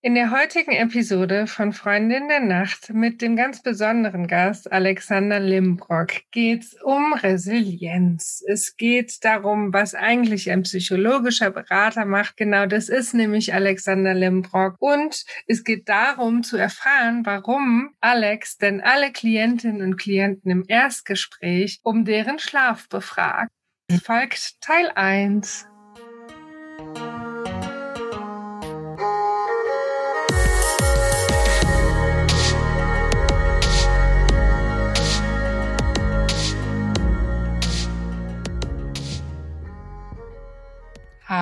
In der heutigen Episode von Freundin der Nacht mit dem ganz besonderen Gast Alexander Limbrock geht's um Resilienz. Es geht darum, was eigentlich ein psychologischer Berater macht. Genau das ist nämlich Alexander Limbrock. Und es geht darum zu erfahren, warum Alex denn alle Klientinnen und Klienten im Erstgespräch um deren Schlaf befragt. Folgt Teil 1.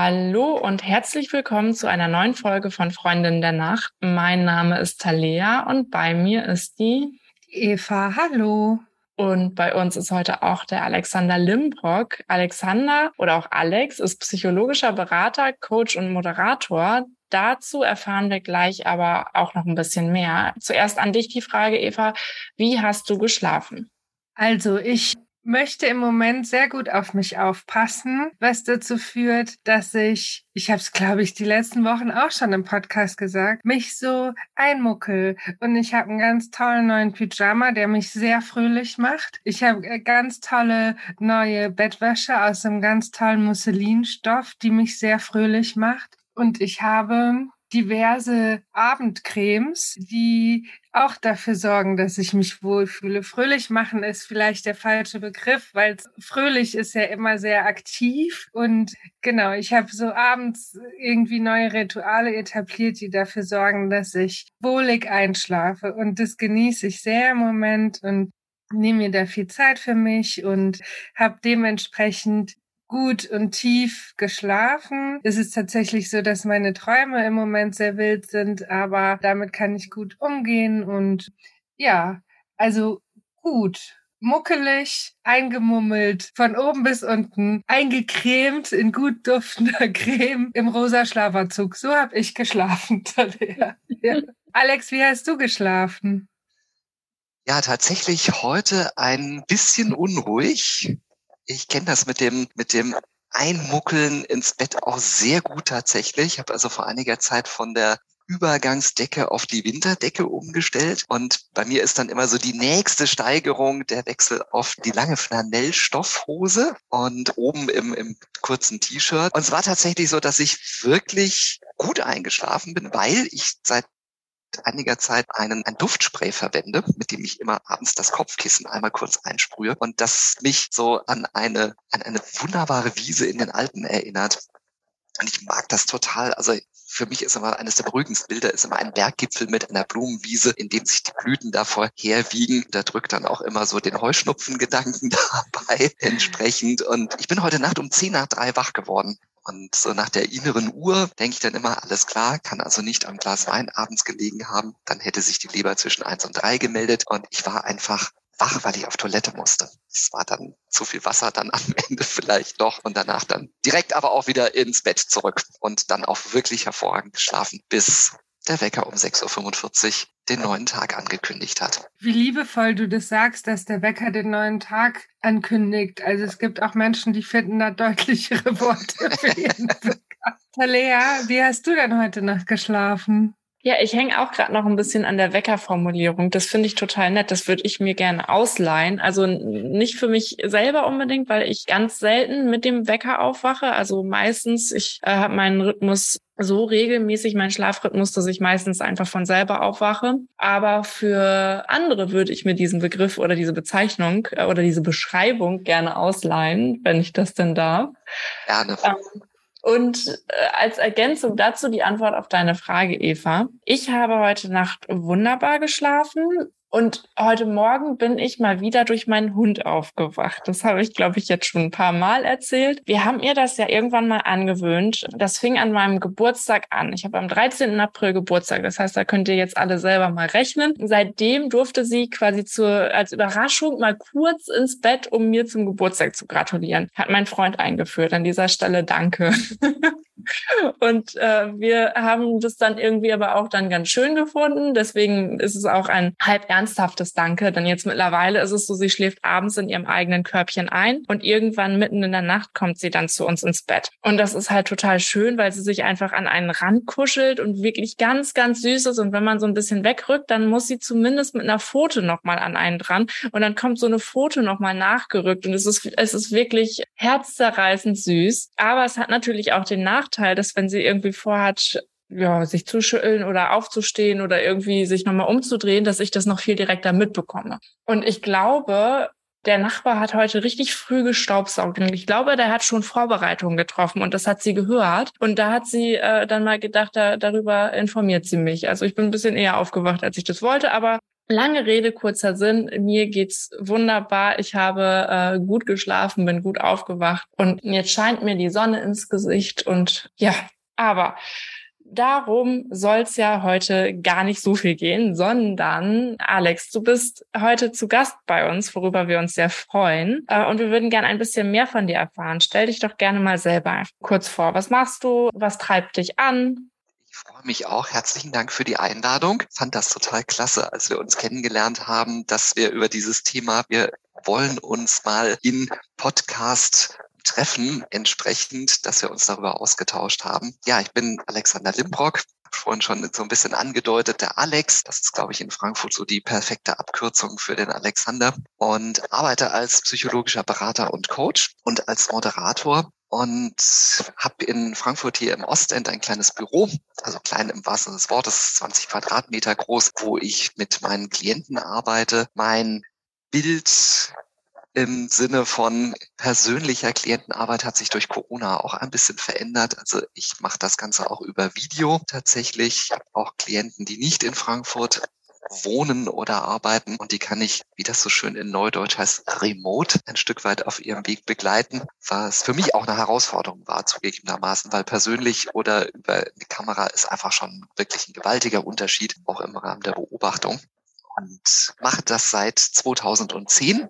Hallo und herzlich willkommen zu einer neuen Folge von Freundin der Nacht. Mein Name ist Talea und bei mir ist die Eva. Hallo. Und bei uns ist heute auch der Alexander Limbrock. Alexander oder auch Alex ist psychologischer Berater, Coach und Moderator. Dazu erfahren wir gleich aber auch noch ein bisschen mehr. Zuerst an dich die Frage, Eva. Wie hast du geschlafen? Also ich möchte im Moment sehr gut auf mich aufpassen, was dazu führt, dass ich, ich habe es glaube ich die letzten Wochen auch schon im Podcast gesagt, mich so einmuckel und ich habe einen ganz tollen neuen Pyjama, der mich sehr fröhlich macht. Ich habe äh, ganz tolle neue Bettwäsche aus einem ganz tollen Musselinstoff, die mich sehr fröhlich macht und ich habe diverse Abendcremes, die auch dafür sorgen, dass ich mich wohlfühle. Fröhlich machen ist vielleicht der falsche Begriff, weil fröhlich ist ja immer sehr aktiv. Und genau, ich habe so abends irgendwie neue Rituale etabliert, die dafür sorgen, dass ich wohlig einschlafe. Und das genieße ich sehr im Moment und nehme mir da viel Zeit für mich und habe dementsprechend gut und tief geschlafen. Es ist tatsächlich so, dass meine Träume im Moment sehr wild sind, aber damit kann ich gut umgehen und ja, also gut. Muckelig, eingemummelt, von oben bis unten, eingecremt in gut duftender Creme im rosa Schlafanzug. So habe ich geschlafen, ja. Alex, wie hast du geschlafen? Ja, tatsächlich heute ein bisschen unruhig ich kenne das mit dem, mit dem Einmuckeln ins Bett auch sehr gut tatsächlich. Ich habe also vor einiger Zeit von der Übergangsdecke auf die Winterdecke umgestellt. Und bei mir ist dann immer so die nächste Steigerung der Wechsel auf die lange Flanellstoffhose und oben im, im kurzen T-Shirt. Und es war tatsächlich so, dass ich wirklich gut eingeschlafen bin, weil ich seit einiger Zeit einen, ein Duftspray verwende, mit dem ich immer abends das Kopfkissen einmal kurz einsprühe und das mich so an eine, an eine wunderbare Wiese in den Alpen erinnert. Und ich mag das total. Also für mich ist immer eines der beruhigendsten Bilder ist immer ein Berggipfel mit einer Blumenwiese, in dem sich die Blüten davor herwiegen. Da drückt dann auch immer so den Heuschnupfengedanken dabei entsprechend. Und ich bin heute Nacht um zehn nach drei wach geworden. Und so nach der inneren Uhr denke ich dann immer, alles klar, kann also nicht am Glas Wein abends gelegen haben. Dann hätte sich die Leber zwischen eins und drei gemeldet und ich war einfach wach, weil ich auf Toilette musste. Es war dann zu viel Wasser dann am Ende vielleicht noch und danach dann direkt aber auch wieder ins Bett zurück und dann auch wirklich hervorragend geschlafen, bis der Wecker um 6.45 Uhr den neuen Tag angekündigt hat. Wie liebevoll du das sagst, dass der Wecker den neuen Tag ankündigt. Also es gibt auch Menschen, die finden da deutlichere Worte für ihren Wecker. Talea, wie hast du denn heute Nacht geschlafen? Ja, ich hänge auch gerade noch ein bisschen an der Weckerformulierung. Das finde ich total nett. Das würde ich mir gerne ausleihen. Also nicht für mich selber unbedingt, weil ich ganz selten mit dem Wecker aufwache. Also meistens, ich äh, habe meinen Rhythmus so regelmäßig, meinen Schlafrhythmus, dass ich meistens einfach von selber aufwache. Aber für andere würde ich mir diesen Begriff oder diese Bezeichnung äh, oder diese Beschreibung gerne ausleihen, wenn ich das denn darf. Gerne. Ähm, und äh, als Ergänzung dazu die Antwort auf deine Frage, Eva. Ich habe heute Nacht wunderbar geschlafen. Und heute Morgen bin ich mal wieder durch meinen Hund aufgewacht. Das habe ich, glaube ich, jetzt schon ein paar Mal erzählt. Wir haben ihr das ja irgendwann mal angewöhnt. Das fing an meinem Geburtstag an. Ich habe am 13. April Geburtstag. Das heißt, da könnt ihr jetzt alle selber mal rechnen. Seitdem durfte sie quasi zur, als Überraschung mal kurz ins Bett, um mir zum Geburtstag zu gratulieren. Hat mein Freund eingeführt. An dieser Stelle danke. Und äh, wir haben das dann irgendwie aber auch dann ganz schön gefunden. Deswegen ist es auch ein halb ernsthaftes Danke. Denn jetzt mittlerweile ist es so, sie schläft abends in ihrem eigenen Körbchen ein und irgendwann mitten in der Nacht kommt sie dann zu uns ins Bett. Und das ist halt total schön, weil sie sich einfach an einen Rand kuschelt und wirklich ganz, ganz süß ist. Und wenn man so ein bisschen wegrückt, dann muss sie zumindest mit einer Pfote nochmal an einen dran. Und dann kommt so eine Pfote nochmal nachgerückt. Und es ist, es ist wirklich herzzerreißend süß. Aber es hat natürlich auch den Nachteil, dass wenn sie irgendwie vorhat, ja, sich zu schütteln oder aufzustehen oder irgendwie sich nochmal umzudrehen, dass ich das noch viel direkter mitbekomme. Und ich glaube, der Nachbar hat heute richtig früh gestaubsaugt. Ich glaube, der hat schon Vorbereitungen getroffen und das hat sie gehört. Und da hat sie äh, dann mal gedacht, da, darüber informiert sie mich. Also ich bin ein bisschen eher aufgewacht, als ich das wollte, aber Lange Rede, kurzer Sinn. Mir geht's wunderbar. Ich habe äh, gut geschlafen, bin gut aufgewacht und jetzt scheint mir die Sonne ins Gesicht und ja, aber darum soll's ja heute gar nicht so viel gehen, sondern Alex, du bist heute zu Gast bei uns, worüber wir uns sehr freuen. Äh, und wir würden gerne ein bisschen mehr von dir erfahren. Stell dich doch gerne mal selber kurz vor. Was machst du? Was treibt dich an? Ich freue mich auch. Herzlichen Dank für die Einladung. Fand das total klasse, als wir uns kennengelernt haben, dass wir über dieses Thema, wir wollen uns mal in Podcast treffen, entsprechend, dass wir uns darüber ausgetauscht haben. Ja, ich bin Alexander Limbrock, vorhin schon so ein bisschen angedeutet, der Alex. Das ist, glaube ich, in Frankfurt so die perfekte Abkürzung für den Alexander und arbeite als psychologischer Berater und Coach und als Moderator und habe in Frankfurt hier im Ostend ein kleines Büro, also klein im wahrsten Sinne des Wortes, 20 Quadratmeter groß, wo ich mit meinen Klienten arbeite. Mein Bild im Sinne von persönlicher Klientenarbeit hat sich durch Corona auch ein bisschen verändert. Also ich mache das Ganze auch über Video tatsächlich. Ich habe auch Klienten, die nicht in Frankfurt wohnen oder arbeiten und die kann ich, wie das so schön in Neudeutsch heißt, remote ein Stück weit auf ihrem Weg begleiten, was für mich auch eine Herausforderung war, zugegebenermaßen, weil persönlich oder über die Kamera ist einfach schon wirklich ein gewaltiger Unterschied, auch im Rahmen der Beobachtung und mache das seit 2010.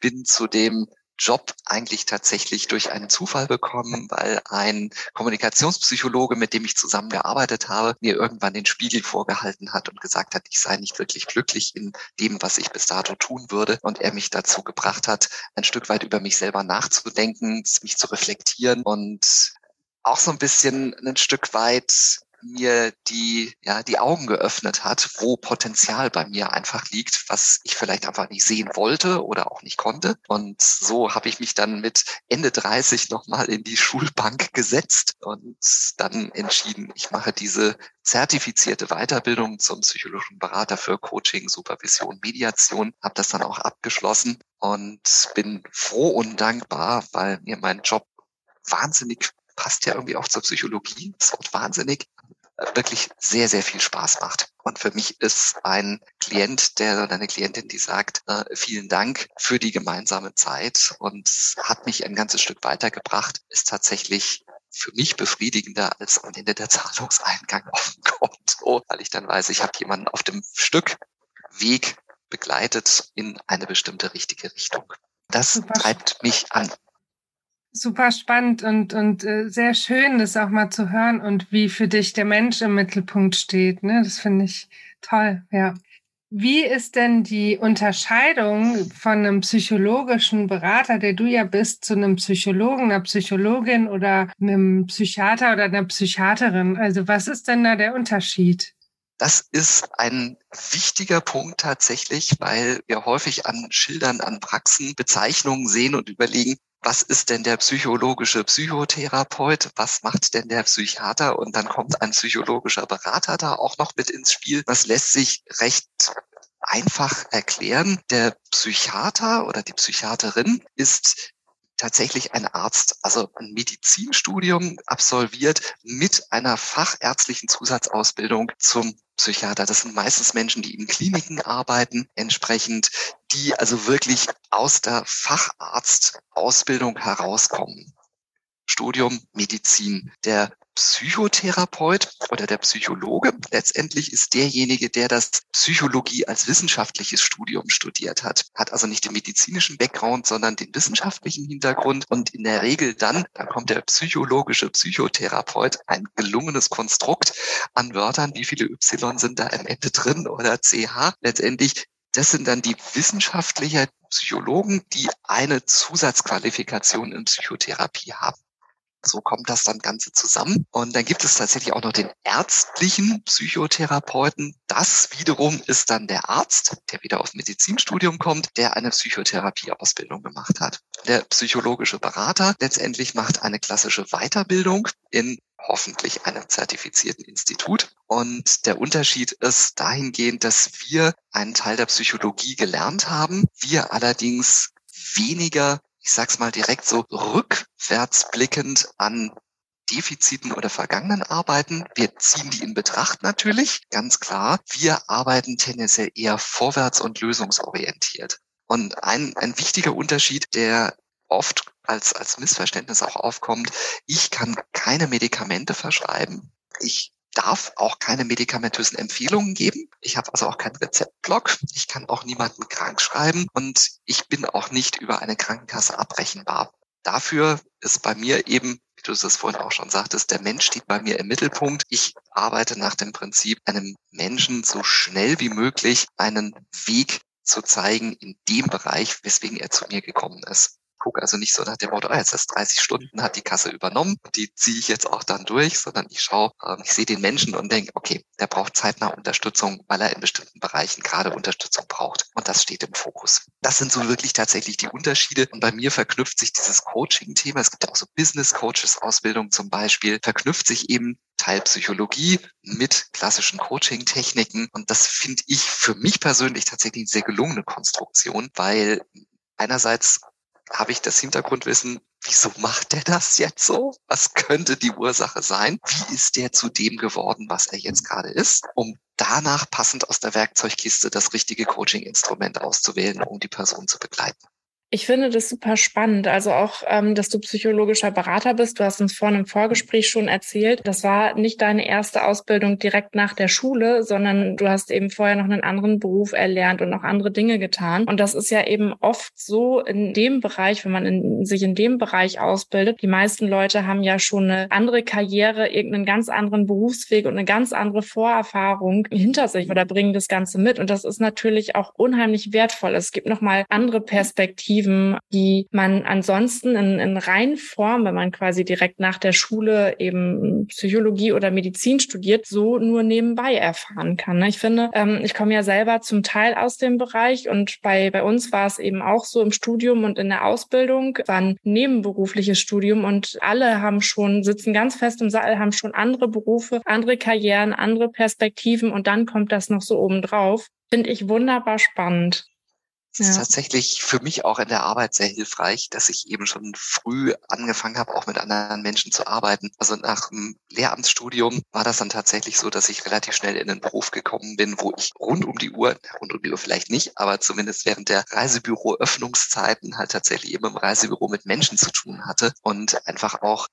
Bin zu dem Job eigentlich tatsächlich durch einen Zufall bekommen, weil ein Kommunikationspsychologe, mit dem ich zusammengearbeitet habe, mir irgendwann den Spiegel vorgehalten hat und gesagt hat, ich sei nicht wirklich glücklich in dem, was ich bis dato tun würde. Und er mich dazu gebracht hat, ein Stück weit über mich selber nachzudenken, mich zu reflektieren und auch so ein bisschen ein Stück weit mir die, ja, die Augen geöffnet hat, wo Potenzial bei mir einfach liegt, was ich vielleicht einfach nicht sehen wollte oder auch nicht konnte. Und so habe ich mich dann mit Ende 30 nochmal in die Schulbank gesetzt und dann entschieden, ich mache diese zertifizierte Weiterbildung zum psychologischen Berater für Coaching, Supervision, Mediation, habe das dann auch abgeschlossen und bin froh und dankbar, weil mir mein Job wahnsinnig passt ja irgendwie auch zur Psychologie, das Wort wahnsinnig, wirklich sehr, sehr viel Spaß macht. Und für mich ist ein Klient, der oder eine Klientin, die sagt, äh, vielen Dank für die gemeinsame Zeit und hat mich ein ganzes Stück weitergebracht, ist tatsächlich für mich befriedigender als am Ende der Zahlungseingang auf dem Konto, weil ich dann weiß, ich habe jemanden auf dem Stück Weg begleitet in eine bestimmte richtige Richtung. Das treibt mich an super spannend und, und äh, sehr schön, das auch mal zu hören und wie für dich der Mensch im Mittelpunkt steht. Ne? Das finde ich toll, ja. Wie ist denn die Unterscheidung von einem psychologischen Berater, der du ja bist, zu einem Psychologen, einer Psychologin oder einem Psychiater oder einer Psychiaterin? Also was ist denn da der Unterschied? Das ist ein wichtiger Punkt tatsächlich, weil wir häufig an Schildern, an Praxen Bezeichnungen sehen und überlegen, was ist denn der psychologische Psychotherapeut, was macht denn der Psychiater und dann kommt ein psychologischer Berater da auch noch mit ins Spiel. Das lässt sich recht einfach erklären. Der Psychiater oder die Psychiaterin ist tatsächlich ein Arzt, also ein Medizinstudium absolviert mit einer fachärztlichen Zusatzausbildung zum Psychiater. Das sind meistens Menschen, die in Kliniken arbeiten, entsprechend, die also wirklich aus der Facharztausbildung herauskommen. Studium Medizin. Der Psychotherapeut oder der Psychologe letztendlich ist derjenige, der das Psychologie als wissenschaftliches Studium studiert hat. Hat also nicht den medizinischen Background, sondern den wissenschaftlichen Hintergrund und in der Regel dann, da kommt der psychologische Psychotherapeut, ein gelungenes Konstrukt an Wörtern, wie viele Y sind da am Ende drin oder CH. Letztendlich das sind dann die wissenschaftlichen Psychologen, die eine Zusatzqualifikation in Psychotherapie haben. So kommt das dann Ganze zusammen. Und dann gibt es tatsächlich auch noch den ärztlichen Psychotherapeuten. Das wiederum ist dann der Arzt, der wieder auf Medizinstudium kommt, der eine Psychotherapieausbildung gemacht hat. Der psychologische Berater letztendlich macht eine klassische Weiterbildung in hoffentlich einem zertifizierten Institut. Und der Unterschied ist dahingehend, dass wir einen Teil der Psychologie gelernt haben, wir allerdings weniger ich sag's mal direkt so, rückwärts blickend an Defiziten oder vergangenen Arbeiten. Wir ziehen die in Betracht natürlich, ganz klar. Wir arbeiten tendenziell eher vorwärts und lösungsorientiert. Und ein, ein wichtiger Unterschied, der oft als, als Missverständnis auch aufkommt, ich kann keine Medikamente verschreiben. Ich darf auch keine medikamentösen Empfehlungen geben. Ich habe also auch keinen Rezeptblock. Ich kann auch niemanden krank schreiben und ich bin auch nicht über eine Krankenkasse abrechenbar. Dafür ist bei mir eben, wie du es vorhin auch schon sagtest, der Mensch steht bei mir im Mittelpunkt. Ich arbeite nach dem Prinzip, einem Menschen so schnell wie möglich einen Weg zu zeigen in dem Bereich, weswegen er zu mir gekommen ist gucke also nicht so nach dem Motto, ah, jetzt ist 30 Stunden, hat die Kasse übernommen, die ziehe ich jetzt auch dann durch, sondern ich schaue, ähm, ich sehe den Menschen und denke, okay, der braucht zeitnah Unterstützung, weil er in bestimmten Bereichen gerade Unterstützung braucht. Und das steht im Fokus. Das sind so wirklich tatsächlich die Unterschiede. Und bei mir verknüpft sich dieses Coaching-Thema, es gibt auch so Business-Coaches-Ausbildung zum Beispiel, verknüpft sich eben Teil Psychologie mit klassischen Coaching-Techniken. Und das finde ich für mich persönlich tatsächlich eine sehr gelungene Konstruktion, weil einerseits habe ich das Hintergrundwissen, wieso macht der das jetzt so? Was könnte die Ursache sein? Wie ist der zu dem geworden, was er jetzt gerade ist? Um danach passend aus der Werkzeugkiste das richtige Coaching-Instrument auszuwählen, um die Person zu begleiten. Ich finde das super spannend. Also auch, ähm, dass du psychologischer Berater bist. Du hast uns vorhin im Vorgespräch schon erzählt, das war nicht deine erste Ausbildung direkt nach der Schule, sondern du hast eben vorher noch einen anderen Beruf erlernt und auch andere Dinge getan. Und das ist ja eben oft so in dem Bereich, wenn man in, sich in dem Bereich ausbildet. Die meisten Leute haben ja schon eine andere Karriere, irgendeinen ganz anderen Berufsweg und eine ganz andere Vorerfahrung hinter sich oder bringen das Ganze mit. Und das ist natürlich auch unheimlich wertvoll. Es gibt nochmal andere Perspektiven Perspektiven, die man ansonsten in, in rein Form, wenn man quasi direkt nach der Schule eben Psychologie oder Medizin studiert, so nur nebenbei erfahren kann. Ne? Ich finde, ähm, ich komme ja selber zum Teil aus dem Bereich und bei, bei uns war es eben auch so im Studium und in der Ausbildung, war ein nebenberufliches Studium und alle haben schon, sitzen ganz fest im Saal, haben schon andere Berufe, andere Karrieren, andere Perspektiven und dann kommt das noch so oben drauf. Finde ich wunderbar spannend. Es ist tatsächlich für mich auch in der Arbeit sehr hilfreich, dass ich eben schon früh angefangen habe, auch mit anderen Menschen zu arbeiten. Also nach dem Lehramtsstudium war das dann tatsächlich so, dass ich relativ schnell in den Beruf gekommen bin, wo ich rund um die Uhr, rund um die Uhr vielleicht nicht, aber zumindest während der Reisebüro-Öffnungszeiten halt tatsächlich eben im Reisebüro mit Menschen zu tun hatte und einfach auch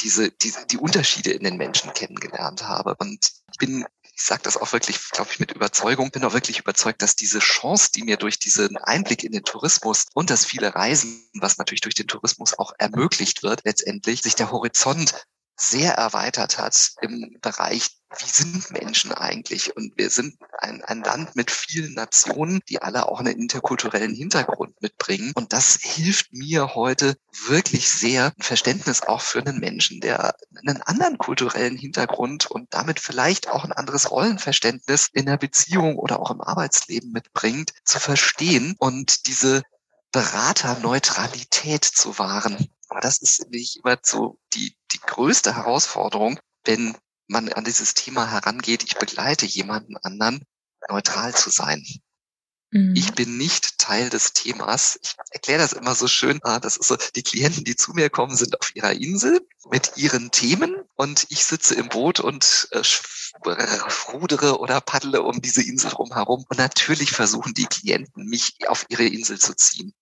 diese, diese, die Unterschiede in den Menschen kennengelernt habe. Und ich bin ich sage das auch wirklich, glaube ich, mit Überzeugung, bin auch wirklich überzeugt, dass diese Chance, die mir durch diesen Einblick in den Tourismus und das viele Reisen, was natürlich durch den Tourismus auch ermöglicht wird, letztendlich sich der Horizont sehr erweitert hat im Bereich, wie sind Menschen eigentlich? Und wir sind ein, ein Land mit vielen Nationen, die alle auch einen interkulturellen Hintergrund mitbringen. Und das hilft mir heute wirklich sehr, ein Verständnis auch für einen Menschen, der einen anderen kulturellen Hintergrund und damit vielleicht auch ein anderes Rollenverständnis in der Beziehung oder auch im Arbeitsleben mitbringt, zu verstehen und diese Beraterneutralität zu wahren. Aber das ist nicht immer so die, die größte Herausforderung, wenn man an dieses Thema herangeht, ich begleite jemanden anderen, neutral zu sein. Mhm. Ich bin nicht Teil des Themas. Ich erkläre das immer so schön. Ah, das ist so, die Klienten, die zu mir kommen, sind auf ihrer Insel mit ihren Themen und ich sitze im Boot und äh, rudere oder paddle um diese Insel rumherum. Und natürlich versuchen die Klienten, mich auf ihre Insel zu ziehen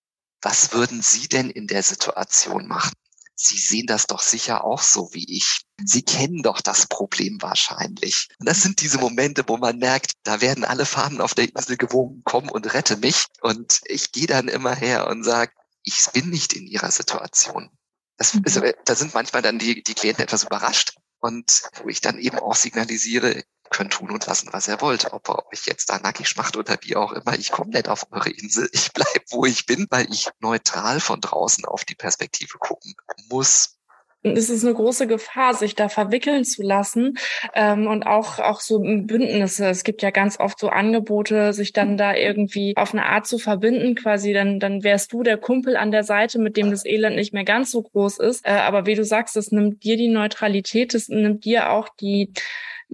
was würden Sie denn in der Situation machen? Sie sehen das doch sicher auch so wie ich. Sie kennen doch das Problem wahrscheinlich. Und das sind diese Momente, wo man merkt, da werden alle Fahnen auf der Insel gewogen, komm und rette mich. Und ich gehe dann immer her und sage, ich bin nicht in ihrer Situation. Das ist, mhm. da sind manchmal dann die, die Klienten etwas überrascht. Und wo ich dann eben auch signalisiere, könnt tun und lassen, was ihr wollt. Ob ihr euch jetzt da nackig macht oder wie auch immer. Ich komme nicht auf eure Insel. Ich bleib, wo ich bin, weil ich neutral von draußen auf die Perspektive gucken muss. Es ist eine große Gefahr, sich da verwickeln zu lassen ähm, und auch auch so Bündnisse. Es gibt ja ganz oft so Angebote, sich dann da irgendwie auf eine Art zu verbinden, quasi. Dann dann wärst du der Kumpel an der Seite, mit dem das Elend nicht mehr ganz so groß ist. Äh, aber wie du sagst, es nimmt dir die Neutralität, es nimmt dir auch die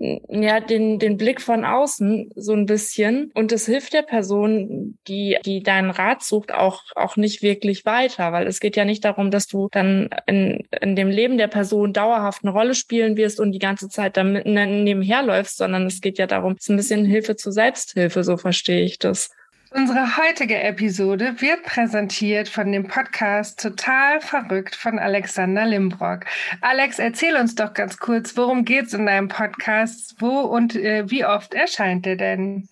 ja, den, den Blick von außen so ein bisschen. Und es hilft der Person, die, die deinen Rat sucht, auch, auch nicht wirklich weiter, weil es geht ja nicht darum, dass du dann in, in dem Leben der Person dauerhaft eine Rolle spielen wirst und die ganze Zeit damit ne, nebenher läufst, sondern es geht ja darum, es ist ein bisschen Hilfe zur Selbsthilfe, so verstehe ich das. Unsere heutige Episode wird präsentiert von dem Podcast Total Verrückt von Alexander Limbrock. Alex, erzähl uns doch ganz kurz, worum geht's in deinem Podcast? Wo und äh, wie oft erscheint der denn?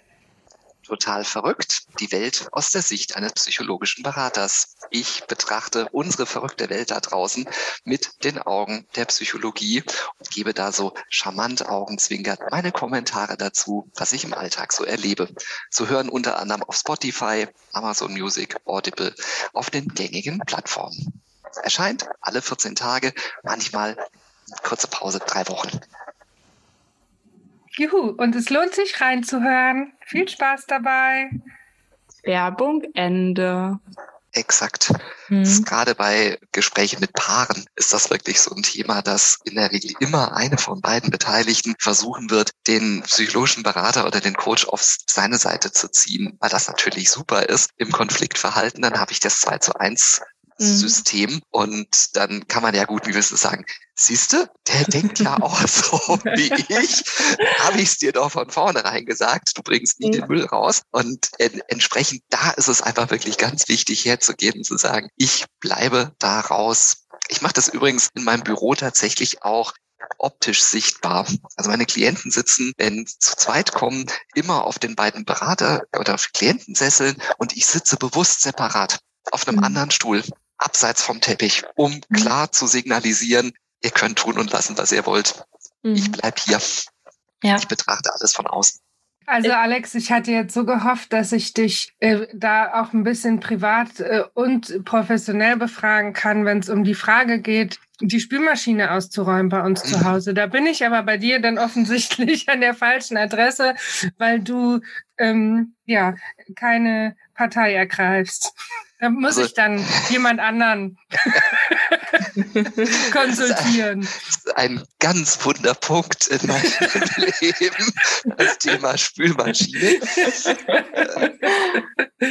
Total verrückt. Die Welt aus der Sicht eines psychologischen Beraters. Ich betrachte unsere verrückte Welt da draußen mit den Augen der Psychologie und gebe da so charmant augenzwinkert meine Kommentare dazu, was ich im Alltag so erlebe. Zu hören unter anderem auf Spotify, Amazon Music, Audible, auf den gängigen Plattformen. Erscheint alle 14 Tage, manchmal kurze Pause, drei Wochen. Juhu, und es lohnt sich reinzuhören. Viel Spaß dabei. Werbung Ende. Exakt. Hm. Gerade bei Gesprächen mit Paaren ist das wirklich so ein Thema, dass in der Regel immer eine von beiden Beteiligten versuchen wird, den psychologischen Berater oder den Coach auf seine Seite zu ziehen, weil das natürlich super ist. Im Konfliktverhalten, dann habe ich das 2 zu 1 Mhm. System. Und dann kann man ja gut, wie willst du sagen, siehste, der denkt ja auch so wie ich. Habe ich es dir doch von vornherein gesagt, du bringst nie mhm. den Müll raus. Und en entsprechend da ist es einfach wirklich ganz wichtig herzugehen und zu sagen, ich bleibe da raus. Ich mache das übrigens in meinem Büro tatsächlich auch optisch sichtbar. Also meine Klienten sitzen, wenn zu zweit kommen, immer auf den beiden Berater- oder Klientensesseln und ich sitze bewusst separat auf einem mhm. anderen Stuhl abseits vom Teppich, um mhm. klar zu signalisieren, ihr könnt tun und lassen, was ihr wollt. Mhm. Ich bleib hier. Ja. Ich betrachte alles von außen. Also Alex, ich hatte jetzt so gehofft, dass ich dich äh, da auch ein bisschen privat äh, und professionell befragen kann, wenn es um die Frage geht, die Spülmaschine auszuräumen bei uns zu Hause. Da bin ich aber bei dir dann offensichtlich an der falschen Adresse, weil du ähm, ja keine Partei ergreifst. Da muss also, ich dann jemand anderen konsultieren. Das ist ein ganz wunder Punkt in meinem Leben, das Thema Spülmaschine.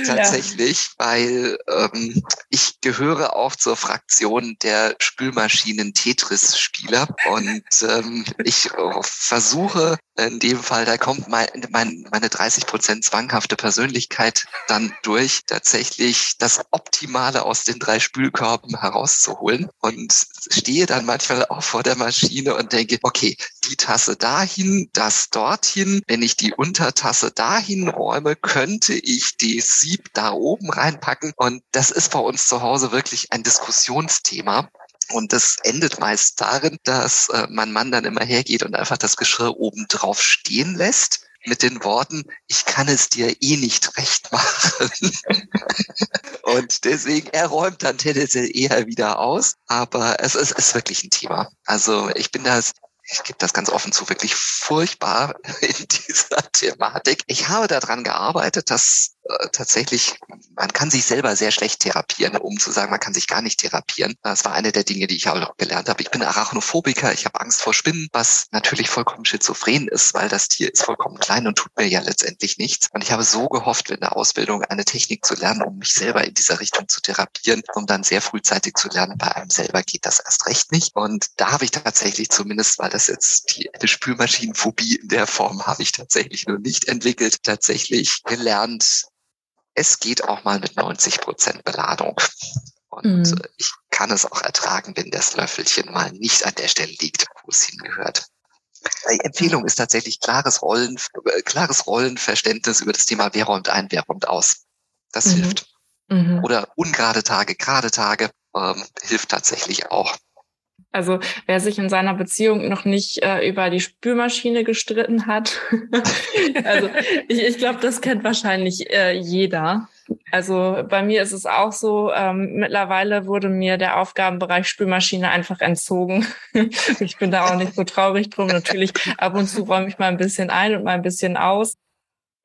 Tatsächlich, ja. weil ähm, ich gehöre auch zur Fraktion der Spülmaschinen-Tetris-Spieler und ähm, ich versuche in dem Fall, da kommt mein, mein, meine 30 Prozent zwanghafte Persönlichkeit dann durch, tatsächlich das Optimale aus den drei Spülkörben herauszuholen und stehe dann manchmal auch vor der Maschine und denke, okay, die Tasse dahin, das dorthin. Wenn ich die Untertasse dahin räume, könnte ich die Sieb da oben reinpacken. Und das ist bei uns zu Hause wirklich ein Diskussionsthema. Und das endet meist darin, dass äh, mein Mann dann immer hergeht und einfach das Geschirr oben drauf stehen lässt mit den Worten, ich kann es dir eh nicht recht machen. und deswegen, er räumt dann tendenziell eher wieder aus, aber es ist, ist wirklich ein Thema. Also ich bin da ich gebe das ganz offen zu, wirklich furchtbar in dieser Thematik. Ich habe daran gearbeitet, dass äh, tatsächlich, man kann sich selber sehr schlecht therapieren, um zu sagen, man kann sich gar nicht therapieren. Das war eine der Dinge, die ich auch gelernt habe. Ich bin Arachnophobiker, ich habe Angst vor Spinnen, was natürlich vollkommen schizophren ist, weil das Tier ist vollkommen klein und tut mir ja letztendlich nichts. Und ich habe so gehofft, in der Ausbildung eine Technik zu lernen, um mich selber in dieser Richtung zu therapieren, um dann sehr frühzeitig zu lernen, bei einem selber geht das erst recht nicht. Und da habe ich tatsächlich zumindest, weil das jetzt die eine Spülmaschinenphobie in der Form habe ich tatsächlich nur nicht entwickelt, tatsächlich gelernt, es geht auch mal mit 90 Prozent Beladung. Und mhm. ich kann es auch ertragen, wenn das Löffelchen mal nicht an der Stelle liegt, wo es hingehört. Die Empfehlung ist tatsächlich klares Rollen, äh, klares Rollenverständnis über das Thema, wer räumt ein, wer räumt aus. Das mhm. hilft. Mhm. Oder ungerade Tage, gerade Tage ähm, hilft tatsächlich auch. Also wer sich in seiner Beziehung noch nicht äh, über die Spülmaschine gestritten hat, also ich, ich glaube, das kennt wahrscheinlich äh, jeder. Also bei mir ist es auch so, ähm, mittlerweile wurde mir der Aufgabenbereich Spülmaschine einfach entzogen. ich bin da auch nicht so traurig drum. Natürlich ab und zu räume ich mal ein bisschen ein und mal ein bisschen aus.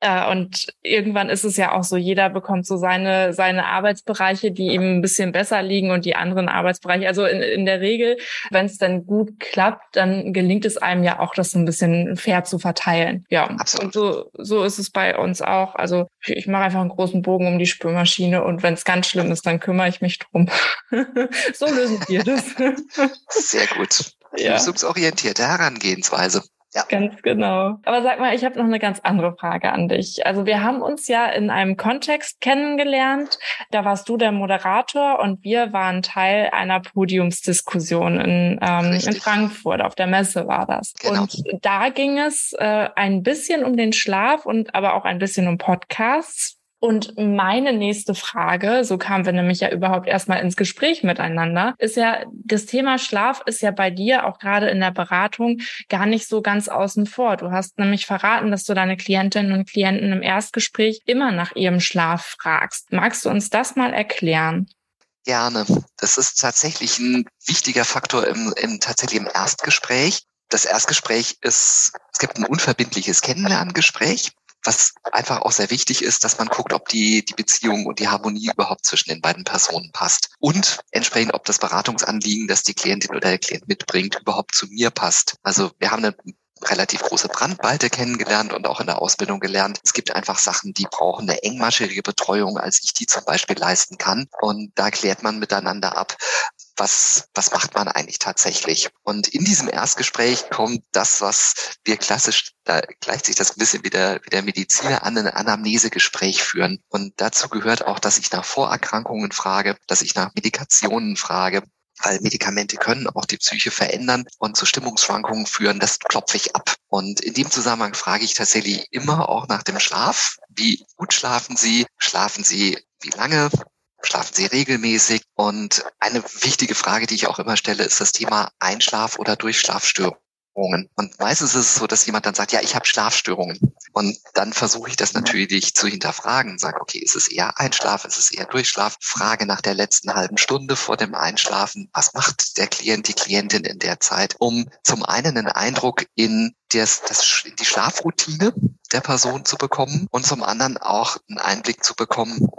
Äh, und irgendwann ist es ja auch so, jeder bekommt so seine, seine Arbeitsbereiche, die ihm ein bisschen besser liegen und die anderen Arbeitsbereiche. Also in, in der Regel, wenn es dann gut klappt, dann gelingt es einem ja auch, das ein bisschen fair zu verteilen. Ja, Absolut. und so, so ist es bei uns auch. Also ich mache einfach einen großen Bogen um die Spülmaschine und wenn es ganz schlimm ist, dann kümmere ich mich drum. so lösen wir das. Sehr gut. Ja. Lösungsorientierte Herangehensweise. Ja. Ganz genau. Aber sag mal, ich habe noch eine ganz andere Frage an dich. Also wir haben uns ja in einem Kontext kennengelernt. Da warst du der Moderator und wir waren Teil einer Podiumsdiskussion in, ähm, in Frankfurt. Auf der Messe war das. Genau. Und da ging es äh, ein bisschen um den Schlaf und aber auch ein bisschen um Podcasts. Und meine nächste Frage, so kamen wir nämlich ja überhaupt erstmal ins Gespräch miteinander, ist ja, das Thema Schlaf ist ja bei dir auch gerade in der Beratung gar nicht so ganz außen vor. Du hast nämlich verraten, dass du deine Klientinnen und Klienten im Erstgespräch immer nach ihrem Schlaf fragst. Magst du uns das mal erklären? Gerne. Das ist tatsächlich ein wichtiger Faktor im, im tatsächlich im Erstgespräch. Das Erstgespräch ist, es gibt ein unverbindliches Kennenlerngespräch was einfach auch sehr wichtig ist, dass man guckt, ob die, die Beziehung und die Harmonie überhaupt zwischen den beiden Personen passt. Und entsprechend, ob das Beratungsanliegen, das die Klientin oder der Klient mitbringt, überhaupt zu mir passt. Also wir haben eine relativ große Brandweite kennengelernt und auch in der Ausbildung gelernt. Es gibt einfach Sachen, die brauchen eine engmaschige Betreuung, als ich die zum Beispiel leisten kann. Und da klärt man miteinander ab, was, was macht man eigentlich tatsächlich? Und in diesem Erstgespräch kommt das, was wir klassisch, da gleicht sich das ein bisschen wie der, wie der Mediziner an, ein Anamnesegespräch führen. Und dazu gehört auch, dass ich nach Vorerkrankungen frage, dass ich nach Medikationen frage, weil Medikamente können auch die Psyche verändern und zu Stimmungsschwankungen führen. Das klopfe ich ab. Und in dem Zusammenhang frage ich tatsächlich immer auch nach dem Schlaf. Wie gut schlafen Sie? Schlafen Sie wie lange? Schlafen Sie regelmäßig? Und eine wichtige Frage, die ich auch immer stelle, ist das Thema Einschlaf- oder Durchschlafstörung. Und meistens ist es so, dass jemand dann sagt, ja, ich habe Schlafstörungen. Und dann versuche ich das natürlich zu hinterfragen. Sage, okay, ist es eher Einschlaf, ist es eher Durchschlaf? Frage nach der letzten halben Stunde vor dem Einschlafen, was macht der Klient, die Klientin in der Zeit, um zum einen einen Eindruck in das, das, in die Schlafroutine der Person zu bekommen und zum anderen auch einen Einblick zu bekommen,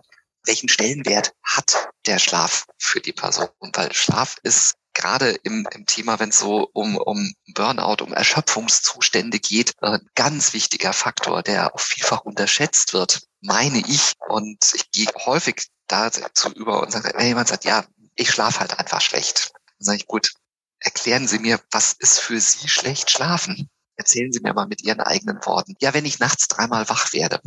welchen Stellenwert hat der Schlaf für die Person? Weil Schlaf ist gerade im, im Thema, wenn es so um, um Burnout, um Erschöpfungszustände geht, ein ganz wichtiger Faktor, der auch vielfach unterschätzt wird, meine ich. Und ich gehe häufig dazu über und sage, wenn jemand sagt, ja, ich schlafe halt einfach schlecht, dann sage ich, gut, erklären Sie mir, was ist für Sie schlecht schlafen? Erzählen Sie mir mal mit Ihren eigenen Worten. Ja, wenn ich nachts dreimal wach werde.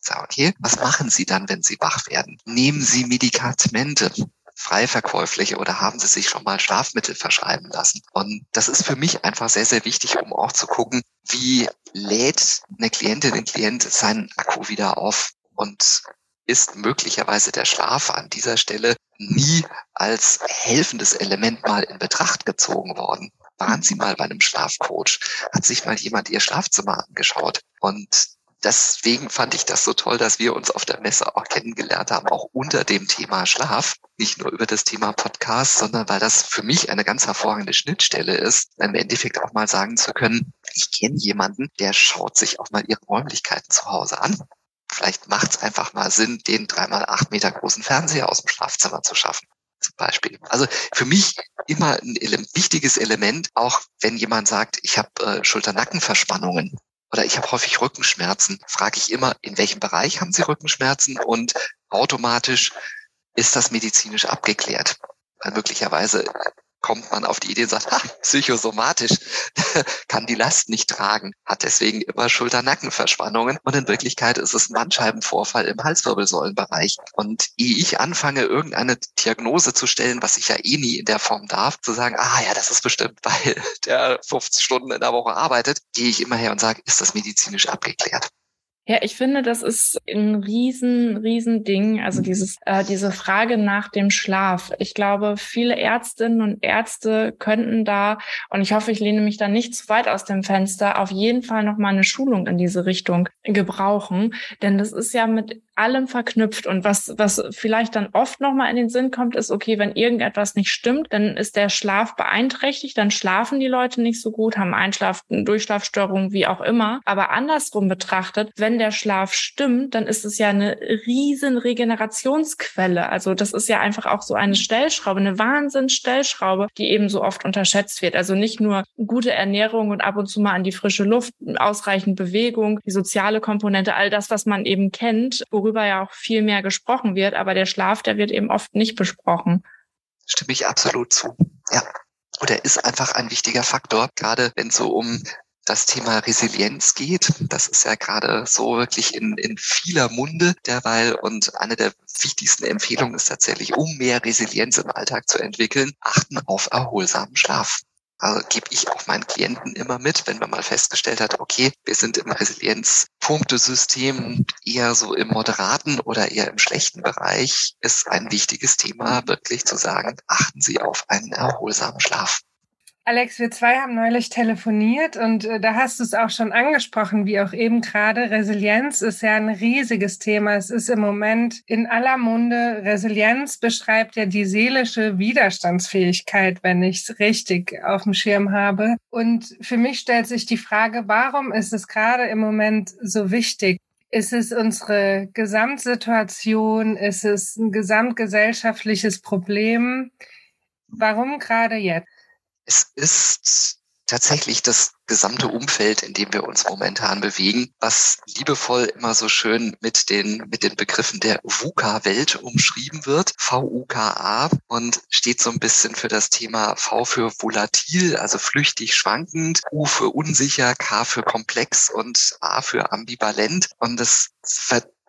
Sag, okay, was machen Sie dann, wenn Sie wach werden? Nehmen Sie Medikamente frei verkäufliche oder haben sie sich schon mal Schlafmittel verschreiben lassen? Und das ist für mich einfach sehr, sehr wichtig, um auch zu gucken, wie lädt eine Klientin, ein Klient seinen Akku wieder auf und ist möglicherweise der Schlaf an dieser Stelle nie als helfendes Element mal in Betracht gezogen worden. Waren Sie mal bei einem Schlafcoach? Hat sich mal jemand Ihr Schlafzimmer angeschaut? Und deswegen fand ich das so toll, dass wir uns auf der Messe auch kennengelernt haben, auch unter dem Thema Schlaf. Nicht nur über das Thema Podcast, sondern weil das für mich eine ganz hervorragende Schnittstelle ist, im Endeffekt auch mal sagen zu können, ich kenne jemanden, der schaut sich auch mal ihre Räumlichkeiten zu Hause an. Vielleicht macht es einfach mal Sinn, den dreimal acht Meter großen Fernseher aus dem Schlafzimmer zu schaffen zum Beispiel. Also für mich immer ein wichtiges Element, auch wenn jemand sagt, ich habe äh, Schulter-Nackenverspannungen oder ich habe häufig Rückenschmerzen, frage ich immer, in welchem Bereich haben Sie Rückenschmerzen und automatisch ist das medizinisch abgeklärt. Weil möglicherweise kommt man auf die Idee und sagt, ha, psychosomatisch, kann die Last nicht tragen, hat deswegen immer Schulter-Nackenverspannungen. Und in Wirklichkeit ist es ein Bandscheibenvorfall im Halswirbelsäulenbereich. Und ehe ich anfange, irgendeine Diagnose zu stellen, was ich ja eh nie in der Form darf, zu sagen, ah ja, das ist bestimmt, weil der 50 Stunden in der Woche arbeitet, gehe ich immer her und sage, ist das medizinisch abgeklärt? Ja, ich finde, das ist ein riesen, riesen Ding. Also dieses, äh, diese Frage nach dem Schlaf. Ich glaube, viele Ärztinnen und Ärzte könnten da, und ich hoffe, ich lehne mich da nicht zu weit aus dem Fenster, auf jeden Fall nochmal eine Schulung in diese Richtung gebrauchen. Denn das ist ja mit allem verknüpft. Und was, was vielleicht dann oft nochmal in den Sinn kommt, ist, okay, wenn irgendetwas nicht stimmt, dann ist der Schlaf beeinträchtigt, dann schlafen die Leute nicht so gut, haben Einschlaf, Durchschlafstörungen, wie auch immer. Aber andersrum betrachtet, wenn der Schlaf stimmt, dann ist es ja eine riesen Regenerationsquelle. Also das ist ja einfach auch so eine Stellschraube, eine Wahnsinnsstellschraube, die eben so oft unterschätzt wird. Also nicht nur gute Ernährung und ab und zu mal an die frische Luft, ausreichend Bewegung, die soziale Komponente, all das, was man eben kennt, worüber ja auch viel mehr gesprochen wird, aber der Schlaf, der wird eben oft nicht besprochen. Stimme ich absolut zu. Ja. Und er ist einfach ein wichtiger Faktor, gerade wenn es so um das Thema Resilienz geht. Das ist ja gerade so wirklich in, in vieler Munde derweil. Und eine der wichtigsten Empfehlungen ist tatsächlich, um mehr Resilienz im Alltag zu entwickeln, achten auf erholsamen Schlaf. Also gebe ich auch meinen Klienten immer mit, wenn man mal festgestellt hat, okay, wir sind im Resilienzpunktesystem eher so im moderaten oder eher im schlechten Bereich, ist ein wichtiges Thema, wirklich zu sagen, achten Sie auf einen erholsamen Schlaf. Alex, wir zwei haben neulich telefoniert und äh, da hast du es auch schon angesprochen, wie auch eben gerade. Resilienz ist ja ein riesiges Thema. Es ist im Moment in aller Munde. Resilienz beschreibt ja die seelische Widerstandsfähigkeit, wenn ich es richtig auf dem Schirm habe. Und für mich stellt sich die Frage, warum ist es gerade im Moment so wichtig? Ist es unsere Gesamtsituation? Ist es ein gesamtgesellschaftliches Problem? Warum gerade jetzt? Es ist tatsächlich das gesamte Umfeld, in dem wir uns momentan bewegen, was liebevoll immer so schön mit den, mit den Begriffen der VUCA-Welt umschrieben wird. V-U-K-A und steht so ein bisschen für das Thema V für volatil, also flüchtig schwankend, U für unsicher, K für komplex und A für ambivalent. Und das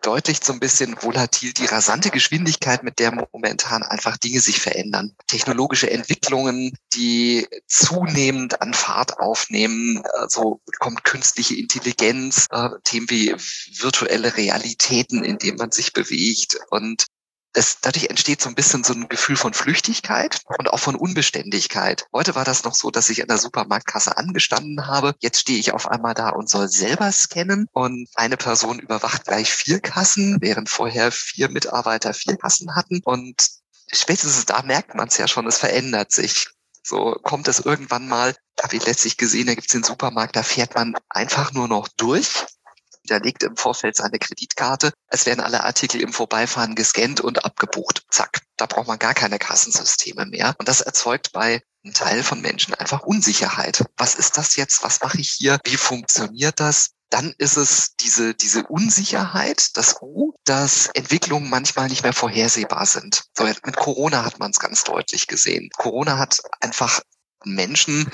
verdeutlicht so ein bisschen volatil die rasante Geschwindigkeit, mit der momentan einfach Dinge sich verändern. Technologische Entwicklungen, die zunehmend an Fahrt aufnehmen, also kommt künstliche Intelligenz, äh, Themen wie virtuelle Realitäten, in denen man sich bewegt und das, dadurch entsteht so ein bisschen so ein Gefühl von Flüchtigkeit und auch von Unbeständigkeit. Heute war das noch so, dass ich an der Supermarktkasse angestanden habe. Jetzt stehe ich auf einmal da und soll selber scannen und eine Person überwacht gleich vier Kassen, während vorher vier Mitarbeiter vier Kassen hatten. Und spätestens da merkt man es ja schon, es verändert sich. So kommt es irgendwann mal, habe ich letztlich gesehen, da gibt es den Supermarkt, da fährt man einfach nur noch durch hinterlegt im Vorfeld seine Kreditkarte. Es werden alle Artikel im Vorbeifahren gescannt und abgebucht. Zack. Da braucht man gar keine Kassensysteme mehr. Und das erzeugt bei einem Teil von Menschen einfach Unsicherheit. Was ist das jetzt? Was mache ich hier? Wie funktioniert das? dann ist es diese, diese Unsicherheit, das U, dass Entwicklungen manchmal nicht mehr vorhersehbar sind. So, mit Corona hat man es ganz deutlich gesehen. Corona hat einfach Menschen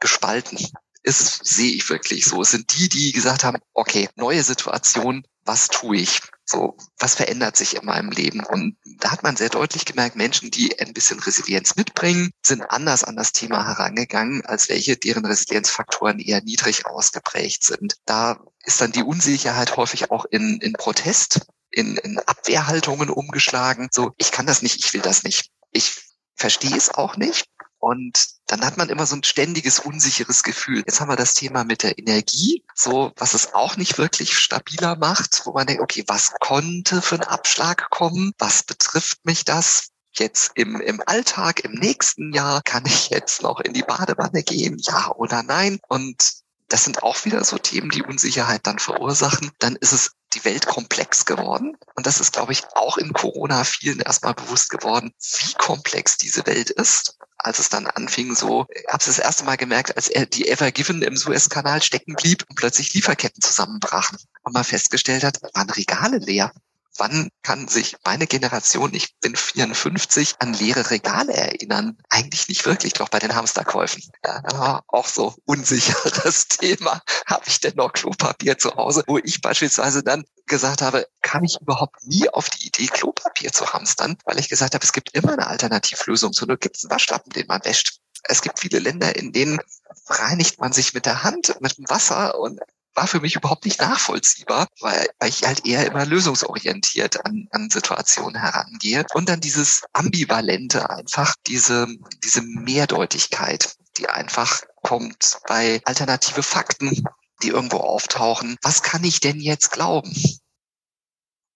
gespalten ist, sehe ich wirklich so. Es sind die, die gesagt haben, okay, neue Situation, was tue ich? So, was verändert sich in meinem Leben? Und da hat man sehr deutlich gemerkt, Menschen, die ein bisschen Resilienz mitbringen, sind anders an das Thema herangegangen, als welche, deren Resilienzfaktoren eher niedrig ausgeprägt sind. Da ist dann die Unsicherheit häufig auch in, in Protest, in, in Abwehrhaltungen umgeschlagen. So, ich kann das nicht, ich will das nicht. Ich verstehe es auch nicht. Und dann hat man immer so ein ständiges unsicheres Gefühl. Jetzt haben wir das Thema mit der Energie, so was es auch nicht wirklich stabiler macht, wo man denkt, okay, was konnte für einen Abschlag kommen? Was betrifft mich das? Jetzt im, im Alltag, im nächsten Jahr, kann ich jetzt noch in die Badewanne gehen? Ja oder nein? Und das sind auch wieder so Themen, die Unsicherheit dann verursachen. Dann ist es die Welt komplex geworden. Und das ist, glaube ich, auch in Corona vielen erstmal bewusst geworden, wie komplex diese Welt ist als es dann anfing, so, habe es das erste Mal gemerkt, als er die Ever Given im Suezkanal stecken blieb und plötzlich Lieferketten zusammenbrachen und man festgestellt hat, waren Regale leer. Wann kann sich meine Generation, ich bin 54, an leere Regale erinnern? Eigentlich nicht wirklich, doch bei den Hamsterkäufen. Ja, auch so unsicheres Thema. Habe ich denn noch Klopapier zu Hause? Wo ich beispielsweise dann gesagt habe, kam ich überhaupt nie auf die Idee, Klopapier zu hamstern, weil ich gesagt habe, es gibt immer eine Alternativlösung. So gibt es einen Waschlappen, den man wäscht. Es gibt viele Länder, in denen reinigt man sich mit der Hand, mit dem Wasser und war für mich überhaupt nicht nachvollziehbar, weil, weil ich halt eher immer lösungsorientiert an, an Situationen herangehe. Und dann dieses Ambivalente einfach, diese, diese Mehrdeutigkeit, die einfach kommt bei alternative Fakten, die irgendwo auftauchen. Was kann ich denn jetzt glauben?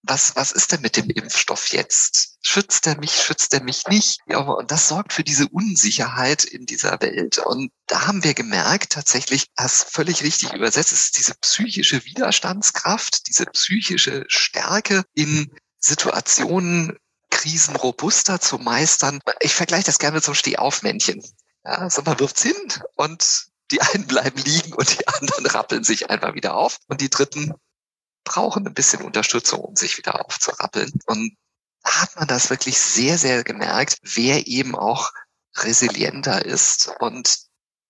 Was, was ist denn mit dem Impfstoff jetzt? Schützt er mich, schützt er mich nicht? Ja, und das sorgt für diese Unsicherheit in dieser Welt. Und da haben wir gemerkt, tatsächlich, das völlig richtig übersetzt ist diese psychische Widerstandskraft, diese psychische Stärke in Situationen, Krisen robuster zu meistern. Ich vergleiche das gerne einem Stehaufmännchen. Ja, also man wirft's hin und die einen bleiben liegen und die anderen rappeln sich einfach wieder auf und die dritten brauchen ein bisschen Unterstützung, um sich wieder aufzurappeln. Und da hat man das wirklich sehr, sehr gemerkt, wer eben auch resilienter ist und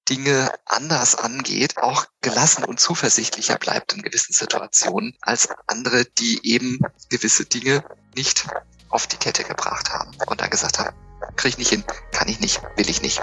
Dinge anders angeht, auch gelassen und zuversichtlicher bleibt in gewissen Situationen als andere, die eben gewisse Dinge nicht auf die Kette gebracht haben und dann gesagt haben, kriege ich nicht hin, kann ich nicht, will ich nicht.